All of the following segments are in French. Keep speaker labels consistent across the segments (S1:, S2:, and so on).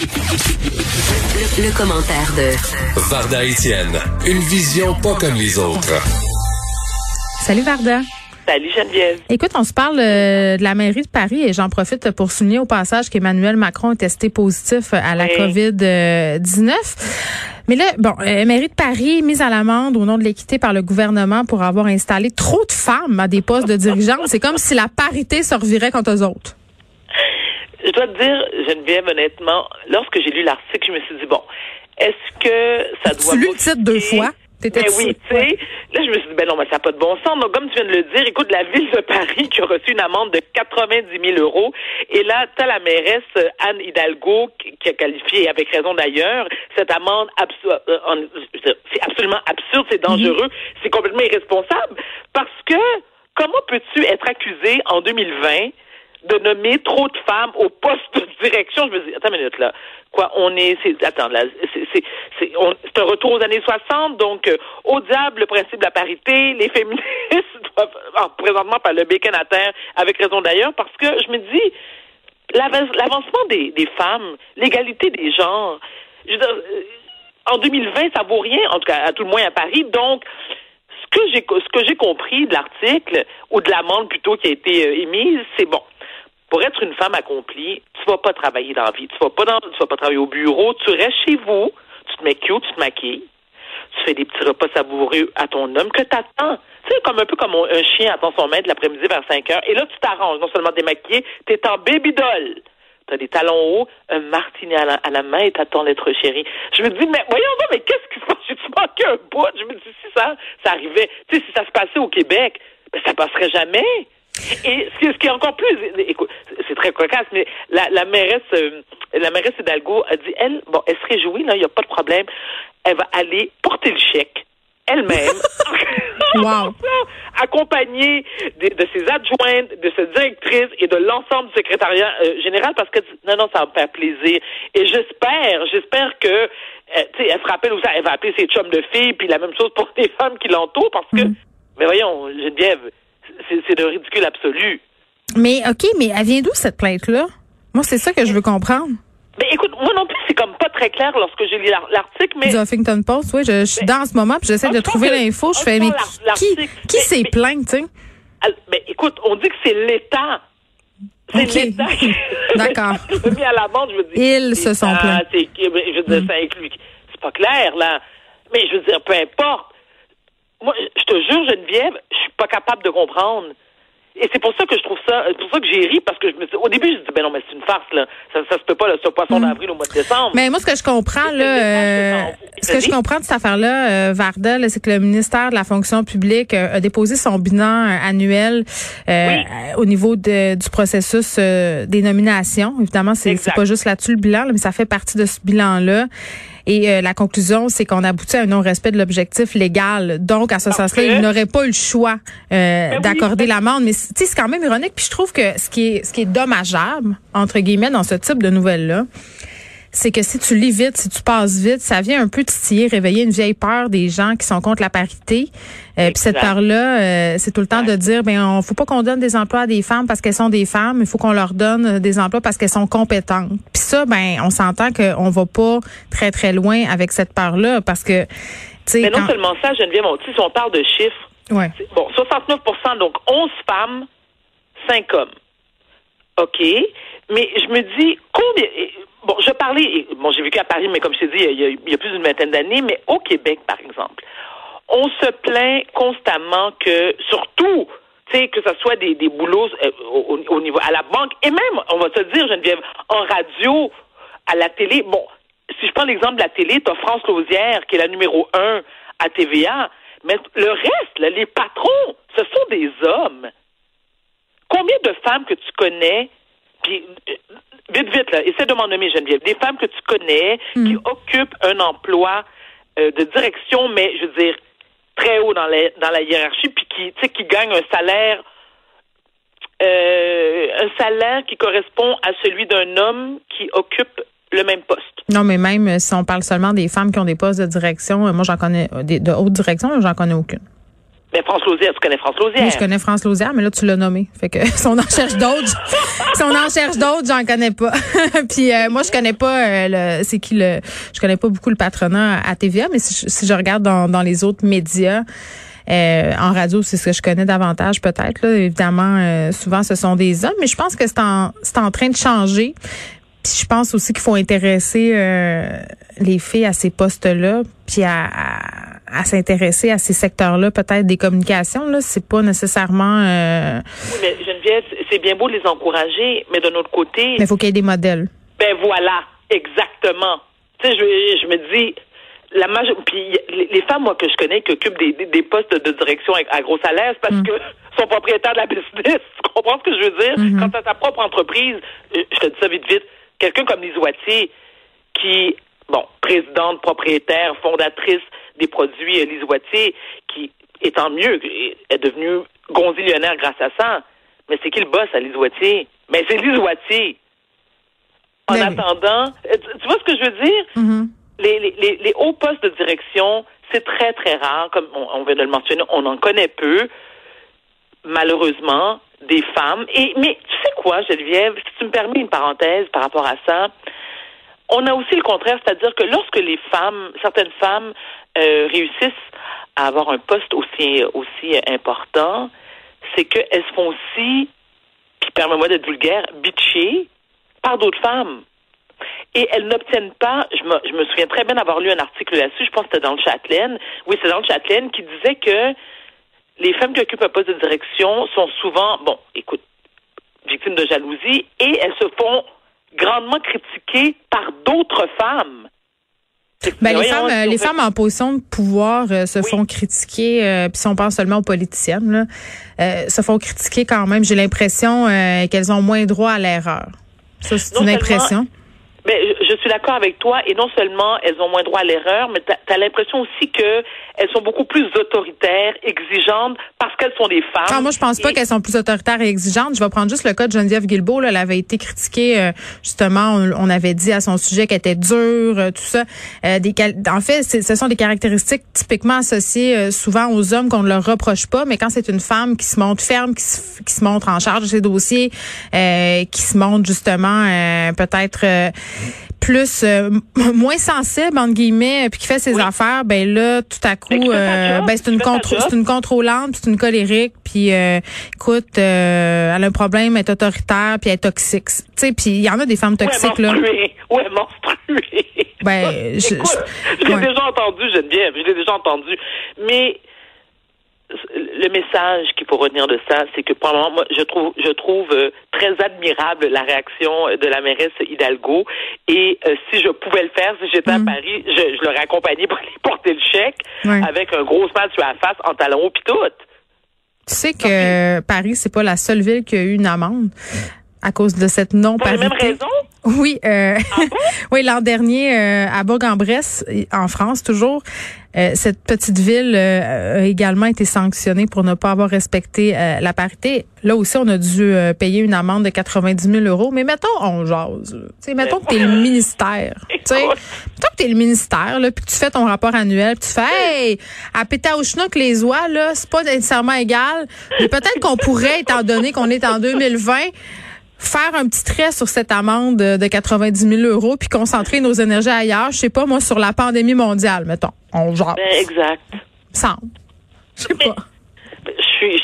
S1: Le, commentaire de
S2: Varda Etienne, une vision pas comme les autres.
S3: Salut Varda.
S4: Salut Geneviève.
S3: Écoute, on se parle euh, de la mairie de Paris et j'en profite pour souligner au passage qu'Emmanuel Macron est testé positif à la COVID-19. Mais là, bon, euh, mairie de Paris mise à l'amende au nom de l'équité par le gouvernement pour avoir installé trop de femmes à des postes de dirigeants. C'est comme si la parité se revirait contre eux autres.
S4: Je dois te dire, Geneviève, honnêtement, lorsque j'ai lu l'article, je me suis dit, bon, est-ce que ça doit...
S3: Tu lu le titre deux fois?
S4: Ben oui, tu sais. Là, je me suis dit, ben non, mais ça n'a pas de bon sens. Donc, comme tu viens de le dire, écoute, la ville de Paris qui a reçu une amende de 90 000 euros. Et là, tu as la mairesse euh, Anne Hidalgo qui a qualifié, avec raison d'ailleurs, cette amende. Euh, c'est absolument absurde, c'est dangereux, mhm. c'est complètement irresponsable. Parce que, comment peux-tu être accusé en 2020 de nommer trop de femmes au poste de direction. Je me dis, attends une minute là. Quoi, on est, c'est, attends, là, c'est, c'est, un retour aux années 60, donc, euh, au diable, le principe de la parité, les féministes doivent, présentement, par le bécane à terre, avec raison d'ailleurs, parce que je me dis, l'avancement des, des femmes, l'égalité des genres, je veux dire, euh, en 2020, ça vaut rien, en tout cas, à tout le moins à Paris, donc, ce que j'ai, ce que j'ai compris de l'article, ou de l'amende plutôt qui a été euh, émise, c'est bon pour être une femme accomplie, tu vas pas travailler dans la vie. Tu vas pas dans, tu vas pas travailler au bureau. Tu restes chez vous. Tu te mets cute, tu te maquilles. Tu fais des petits repas savoureux à ton homme que t'attends. Tu sais, comme un peu comme un chien attend son maître l'après-midi vers 5 heures. Et là, tu t'arranges. Non seulement démaquillé, t'es en baby doll. T'as des talons hauts, un martini à la, main et t'attends l'être chéri. Je me dis, mais voyons donc, mais qu'est-ce qui se passe? J'ai-tu manqué un bout? Je me dis, si ça, ça arrivait, tu sais, si ça se passait au Québec, ben, ça passerait jamais. Et ce qui est encore plus, écoute, c'est très cocasse, mais la, la mairesse, euh, la mairesse Hidalgo a dit, elle, bon, elle se réjouit, là, il n'y a pas de problème. Elle va aller porter le chèque elle-même,
S3: wow.
S4: accompagnée de, de, ses adjointes, de ses directrices et de l'ensemble du secrétariat euh, général parce que non, non, ça va me faire plaisir. Et j'espère, j'espère que, euh, tu sais, elle se rappelle aussi, elle va appeler ses chums de filles, puis la même chose pour les femmes qui l'entourent parce que, mm. mais voyons, Geneviève, c'est de ridicule absolu.
S3: Mais OK, mais elle vient d'où cette plainte-là? Moi, c'est ça que je veux comprendre.
S4: Mais écoute, moi non plus, c'est comme pas très clair lorsque j'ai lu l'article, mais...
S3: Du Huffington Post, oui, je, suis dans ce moment, puis j'essaie de trouver l'info. Je fais, mais qui, qui s'est plaint, tu sais?
S4: Mais écoute, on dit que c'est l'État. C'est l'État
S3: D'accord.
S4: mis à je veux dire.
S3: Ils se sont plaints. Je
S4: veux dire, ça inclut... C'est pas clair, là. Mais je veux dire, peu importe. Moi, je te jure, Geneviève, je suis pas capable de comprendre. Et c'est pour ça que je trouve ça, c'est pour ça que j'ai ri, parce que je me au début, je me dis, ben non, mais c'est une farce, là. Ça, ça se peut pas, là, ce poisson mm. d'avril au mois de décembre.
S3: Mais moi, ce que je comprends, là, euh, ce que je comprends de cette affaire-là, euh, Varda, c'est que le ministère de la fonction publique euh, a déposé son bilan euh, annuel au niveau de, du processus des nominations. Évidemment, c'est pas juste là-dessus le bilan, mais ça fait partie de ce bilan-là. Et euh, la conclusion, c'est qu'on aboutit à un non-respect de l'objectif légal. Donc, à ce sens-là, il n'aurait pas eu le choix euh, ben d'accorder l'amende. Mais c'est quand même ironique. Puis je trouve que ce qui est ce qui est dommageable entre guillemets dans ce type de nouvelles là, c'est que si tu lis vite, si tu passes vite, ça vient un peu titiller, réveiller une vieille peur des gens qui sont contre la parité. Euh, puis cette peur-là, euh, c'est tout le temps de dire, ben, on faut pas qu'on donne des emplois à des femmes parce qu'elles sont des femmes, il faut qu'on leur donne des emplois parce qu'elles sont compétentes. Puis ça, ben, on s'entend qu'on va pas très très loin avec cette peur-là parce que, tu sais,
S4: mais non seulement ça, Geneviève, on, si on parle de chiffres,
S3: ouais.
S4: bon, 69% donc 11 femmes, 5 hommes. OK. Mais je me dis, combien, Bon, je parlais, bon, j'ai vécu à Paris, mais comme je t'ai dit, il y, a, plus d'une vingtaine d'années, mais au Québec, par exemple, on se plaint constamment que, surtout, tu sais, que ce soit des, des boulots euh, au, niveau à la banque, et même, on va se dire, Geneviève, en radio, à la télé, bon, si je prends l'exemple de la télé, tu as France Lausière, qui est la numéro un à TVA, mais le reste, les patrons, ce sont des hommes. Combien de femmes que tu connais, puis euh, vite, vite, là, essaie de m'en nommer, Geneviève. Des femmes que tu connais hmm. qui occupent un emploi euh, de direction, mais je veux dire, très haut dans la, dans la hiérarchie, puis qui, qui gagnent un salaire, euh, un salaire qui correspond à celui d'un homme qui occupe le même poste.
S3: Non, mais même euh, si on parle seulement des femmes qui ont des postes de direction, moi j'en connais de haute direction, j'en connais aucune.
S4: Mais France Lausière, tu connais France Lausière?
S3: Oui, je connais France Lausière, mais là, tu l'as nommé. Fait que si on en cherche d'autres, si on en cherche d'autres, j'en connais pas. Puis euh, moi, je connais pas euh, le c'est qui le je connais pas beaucoup le patronat à TVA, mais si je, regarde dans, dans les autres médias, euh, en radio, c'est ce que je connais davantage peut-être. Évidemment, souvent ce sont des hommes, mais je pense que c'est en, c'est en train de changer. Puis je pense aussi qu'il faut intéresser les filles à ces postes-là, puis à à s'intéresser à ces secteurs-là, peut-être des communications. Là, c'est pas nécessairement. Euh...
S4: Oui, mais Geneviève, c'est bien beau de les encourager, mais d'un autre côté.
S3: Mais il faut qu'il y ait des modèles.
S4: Ben voilà, exactement. Tu sais, je, je me dis, la major... puis les femmes moi que je connais qui occupent des, des, postes de direction à, gros salaire parce mm. que sont propriétaires de la business tu comprends ce que je veux dire? Mm-hmm. quand tu as ta propre entreprise je te dis ça vite vite quelqu'un comme Lise Wattier qui bon présidente propriétaire fondatrice des produits Lise Wattier, qui, étant mieux, est devenue gonzillionnaire grâce à ça. Mais c'est qui le boss à Lise Wattier? Mais c'est Lise Wattier. En ben attendant, euh, tu vois ce que je veux dire?
S3: Mm-hmm.
S4: les, les, les, hauts postes de direction, c'est très, très rare. Comme on, vient de le mentionner, on en connaît peu, malheureusement, des femmes. Et Mais tu sais quoi, Geneviève, si tu me permets une parenthèse par rapport à ça, on a aussi le contraire, c'est-à-dire que lorsque les femmes, certaines femmes euh, réussissent à avoir un poste aussi important, c'est qu'elles se font aussi, puis permets-moi d'être vulgaire, bitcher par d'autres femmes. Et elles n'obtiennent pas, je me, je me souviens très bien d'avoir lu un article là-dessus, je pense que c'était dans le Châtelaine, oui, c'est dans le Châtelaine, qui disait que les femmes qui occupent un poste de direction sont souvent, bon, écoute, victimes de jalousie et elles se font grandement critiquées par d'autres femmes.
S3: Ben, les femmes, les femmes en position de pouvoir euh, se font critiquer, euh, puis si on pense seulement aux politiciennes, là, euh, se font critiquer quand même. J'ai l'impression qu'elles ont moins droit à l'erreur. Ça, c'est une impression.
S4: Mais je suis d'accord avec toi, et non seulement elles ont moins droit à l'erreur, mais tu as, l'impression aussi que elles sont beaucoup plus autoritaires, exigeantes, parce qu'elles sont des femmes.
S3: Non, moi, je pense pas qu'elles sont plus autoritaires et exigeantes. Je vais prendre juste le cas de Geneviève Guilbeault. Là, elle avait été critiquée, euh, justement, on, avait dit à son sujet qu'elle était dure, euh, tout ça. Euh, des, en fait, ce sont des caractéristiques typiquement associées souvent aux hommes qu'on ne leur reproche pas, mais quand c'est une femme qui se montre ferme, qui se, qui se montre en charge de ses dossiers, qui se montre justement peut-être plus euh, moins sensible entre guillemets puis qui fait ses affaires ben là tout à coup euh, ben c'est une c'est une contrôlante c'est une colérique puis euh, écoute elle a un problème elle est autoritaire puis elle est toxique. Tu sais puis il y en a des femmes toxiques
S4: là.
S3: ouais
S4: monstrueux
S3: ben je,
S4: je, l'ai déjà entendu Geneviève je l'ai déjà entendu. Mais le message qu'il faut retenir de ça, c'est que pour moi, je trouve, je trouve euh, très admirable la réaction de la mairesse Hidalgo. Et euh, si je pouvais le faire, si j'étais à mm. Paris, je, je l'aurais accompagné pour aller porter le chèque avec un gros smile sur la face en talons haut pis tout.
S3: Tu sais que Paris, c'est pas la seule ville qui a eu une amende à cause de cette non-parité.
S4: Pour les mêmes raisons?
S3: Oui, euh, ah oui, l'an dernier euh, à Bourg-en-Bresse, en France toujours, euh, cette petite ville a également été sanctionnée pour ne pas avoir respecté la parité. Là aussi, on a dû payer une amende de 90 000 euros. Mais mettons, on jase. T'sais, mettons que t'es le ministère. T'sais, mettons que t'es le ministère, là, puis tu fais ton rapport annuel, puis tu fais, hey, à que les oies, là, c'est pas nécessairement égal. Mais peut-être qu'on pourrait, étant donné qu'on est en 2020, faire un petit trait sur cette amende de 90 000 euros puis concentrer nos énergies ailleurs, je sais pas, moi, sur la pandémie mondiale, mettons. On genre.
S4: Ben, exact.
S3: Semble. Je sais pas.
S4: Je suis.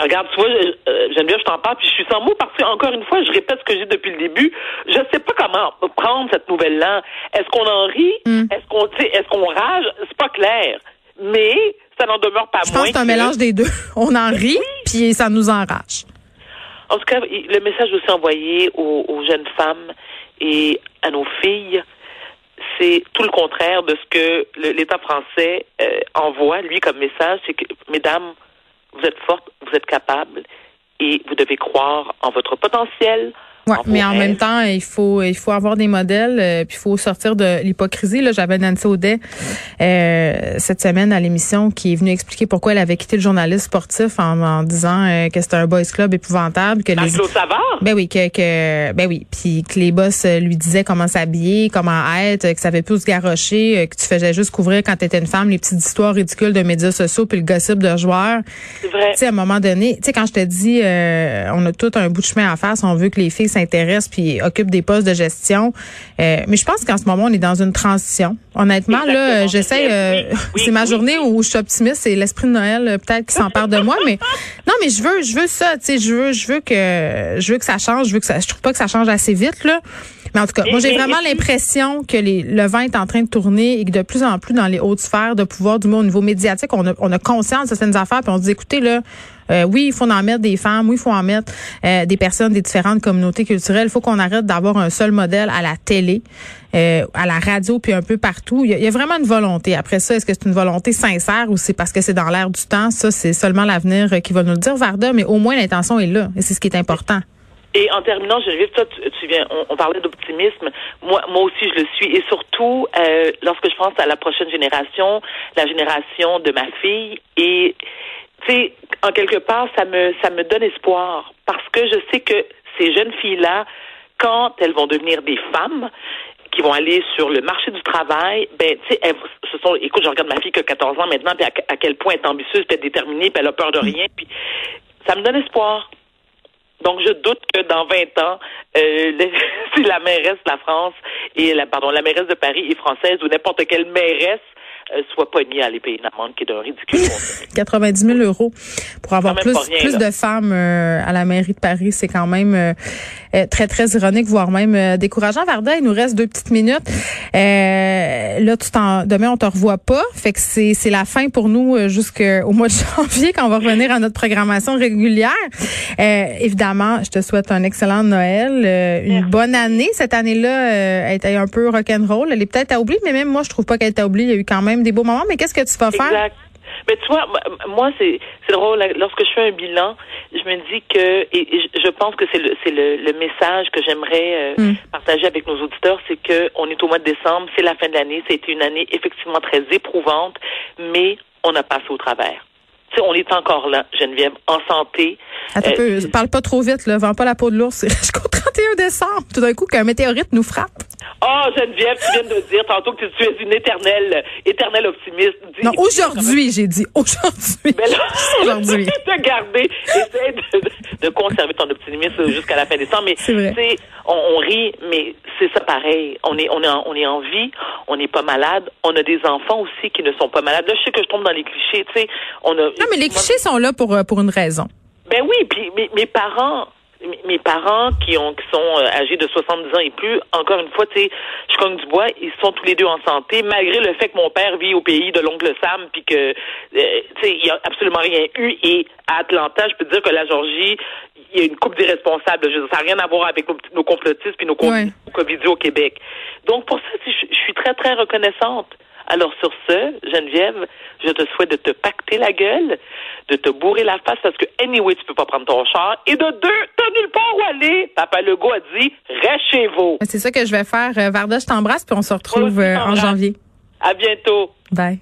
S4: Regarde, tu vois, euh, j'aime bien, je t'en parle, puis je suis sans mots parce que, encore une fois, je répète ce que j'ai depuis le début. Je ne sais pas comment prendre cette nouvelle-là. Est-ce qu'on en rit? Hmm. Est-ce qu'on est-ce qu'on rage? C'est pas clair. Mais ça n'en demeure pas moins.
S3: Je pense que c'est un mélange des deux. On en rit, puis ça nous enrage.
S4: En tout cas, le message aussi envoyé aux, jeunes femmes et à nos filles, c'est tout le contraire de ce que l'État français euh, envoie, lui, comme message. C'est que, mesdames, vous êtes fortes, vous êtes capables et vous devez croire en votre potentiel,
S3: Ouais, mais en même temps, il faut il faut avoir des modèles, euh, puis il faut sortir de l'hypocrisie. Là, j'avais Nancy Audet euh, cette semaine à l'émission qui est venue expliquer pourquoi elle avait quitté le journaliste sportif en, en disant euh, que c'était un boys club épouvantable, que
S4: les Savard?
S3: Ben oui, que, que ben oui, puis que les boss lui disaient comment s'habiller, comment être, que ça avait plus se garrocher, que tu faisais juste couvrir quand tu étais une femme les petites histoires ridicules de médias sociaux puis le gossip de joueurs.
S4: C'est vrai.
S3: Tu sais à un moment donné, tu sais quand je te dis on a tout un bout de chemin à faire si on veut que les filles s'intéressent puis occupent des postes de gestion. Euh, mais je pense qu'en ce moment, on est dans une transition. Honnêtement, là, j'essaie. Euh, c'est ma journée où je suis optimiste. C'est l'esprit de Noël, euh, peut-être, qui s'empare de moi. Mais non, mais je veux, je veux ça. Tu sais, je veux, je veux que, je veux que ça change. Je veux que ça. Je trouve pas que ça change assez vite, là. Mais en tout cas, moi, j'ai vraiment l'impression que les, le vent est en train de tourner et que de plus en plus dans les hautes sphères de pouvoir, du moins au niveau médiatique, on a, on a conscience de certaines affaires, puis on se dit, écoutez, là, euh, oui, il faut en mettre des femmes, oui, il faut en mettre euh, des personnes des différentes communautés culturelles. Il faut qu'on arrête d'avoir un seul modèle à la télé, euh, à la radio, puis un peu partout. Il y, a, vraiment une volonté. Après ça, est-ce que c'est une volonté sincère ou c'est parce que c'est dans l'air du temps? Ça, c'est seulement l'avenir qui va nous le dire, Varda, mais au moins l'intention est là et c'est ce qui est important.
S4: Et en terminant, Geneviève, toi, tu, tu viens, on, parlait d'optimisme. Moi, moi aussi, je le suis. Et surtout, euh, lorsque je pense à la prochaine génération, la génération de ma fille, et tu sais, en quelque part, ça me, ça me donne espoir parce que je sais que ces jeunes filles-là, quand elles vont devenir des femmes, qui vont aller sur le marché du travail, ben, tu sais, ce sont, écoute, je regarde ma fille qui a 14 ans maintenant, puis à, quel point elle est ambitieuse, puis déterminée, puis elle a peur de rien, puis ça me donne espoir. Donc, je doute que dans 20 ans, euh, si la mairesse de la France et la, pardon, la mairesse de Paris est française ou n'importe quelle mairesse soit pognée à aller payer une amende qui est d'un ridicule.
S3: 90 000 euros pour avoir plus, plus de femmes euh, à la mairie de Paris, c'est quand même euh, très, très ironique, voire même décourageant. Varda, il nous reste deux petites minutes. là, tu t'en, demain, on te revoit pas. Fait que c'est, c'est la fin pour nous jusqu'au mois de janvier quand on va revenir à notre programmation régulière. évidemment, je te souhaite un excellent Noël, une bonne année. Cette année-là, elle était un peu rock'n'roll. Elle est peut-être à oublier, mais même moi, je trouve pas qu'elle est à oublier. Il y a eu quand même des beaux moments, mais qu'est-ce que tu vas faire?
S4: Mais tu vois, moi, c'est drôle. Lorsque je fais un bilan, je me dis que, et je pense que c'est le, le, le, message que j'aimerais euh, hmm. partager avec nos auditeurs, c'est que on est au mois de décembre, c'est la fin de l'année, c'était une année effectivement très éprouvante, mais on a passé au travers. On est encore là, Geneviève, en santé.
S3: Attends euh, parle pas trop vite, là. Vends pas la peau de l'ours. Jusqu'au 31 décembre, tout d'un coup, qu'un météorite nous frappe.
S4: Oh, Geneviève, tu viens de dire tantôt que tu es une éternelle, éternelle optimiste.
S3: non, aujourd'hui, j'ai dit aujourd'hui.
S4: Mais là, aujourd'hui. de garder, essaie de, de, conserver ton optimisme jusqu'à la fin décembre. Mais tu sais, on, on, rit, mais c'est ça pareil. On est, on est, en, on est en vie, on n'est pas malade. On a des enfants aussi qui ne sont pas malades. Là, je sais que je tombe dans les clichés. Tu sais, on a.
S3: Non, mais les clichés sont là pour euh, pour une raison.
S4: Ben oui, puis mes, mes parents mes parents qui ont qui sont euh, âgés de 70 ans et plus, encore une fois, tu sais, je cogne du bois, ils sont tous les deux en santé, malgré le fait que mon père vit au pays de l'oncle Sam, puis que, euh, tu sais, il n'y a absolument rien eu. Et à Atlanta, je peux dire que la Georgie, il y a une coupe d'irresponsables. Ça n'a rien à voir avec nos, complotistes puis nos ouais. au Québec. Donc, pour ça, je suis très, très reconnaissante. Alors sur ce, Geneviève, je te souhaite de te pacter la gueule, de te bourrer la face parce que anyway, tu peux pas prendre ton char. Et de deux, t'as nulle part où aller. Papa Legault a dit, reste chez vous.
S3: C'est ça que je vais faire. Euh, Varda, je t'embrasse puis on se retrouve euh, en janvier.
S4: À bientôt.
S3: Bye.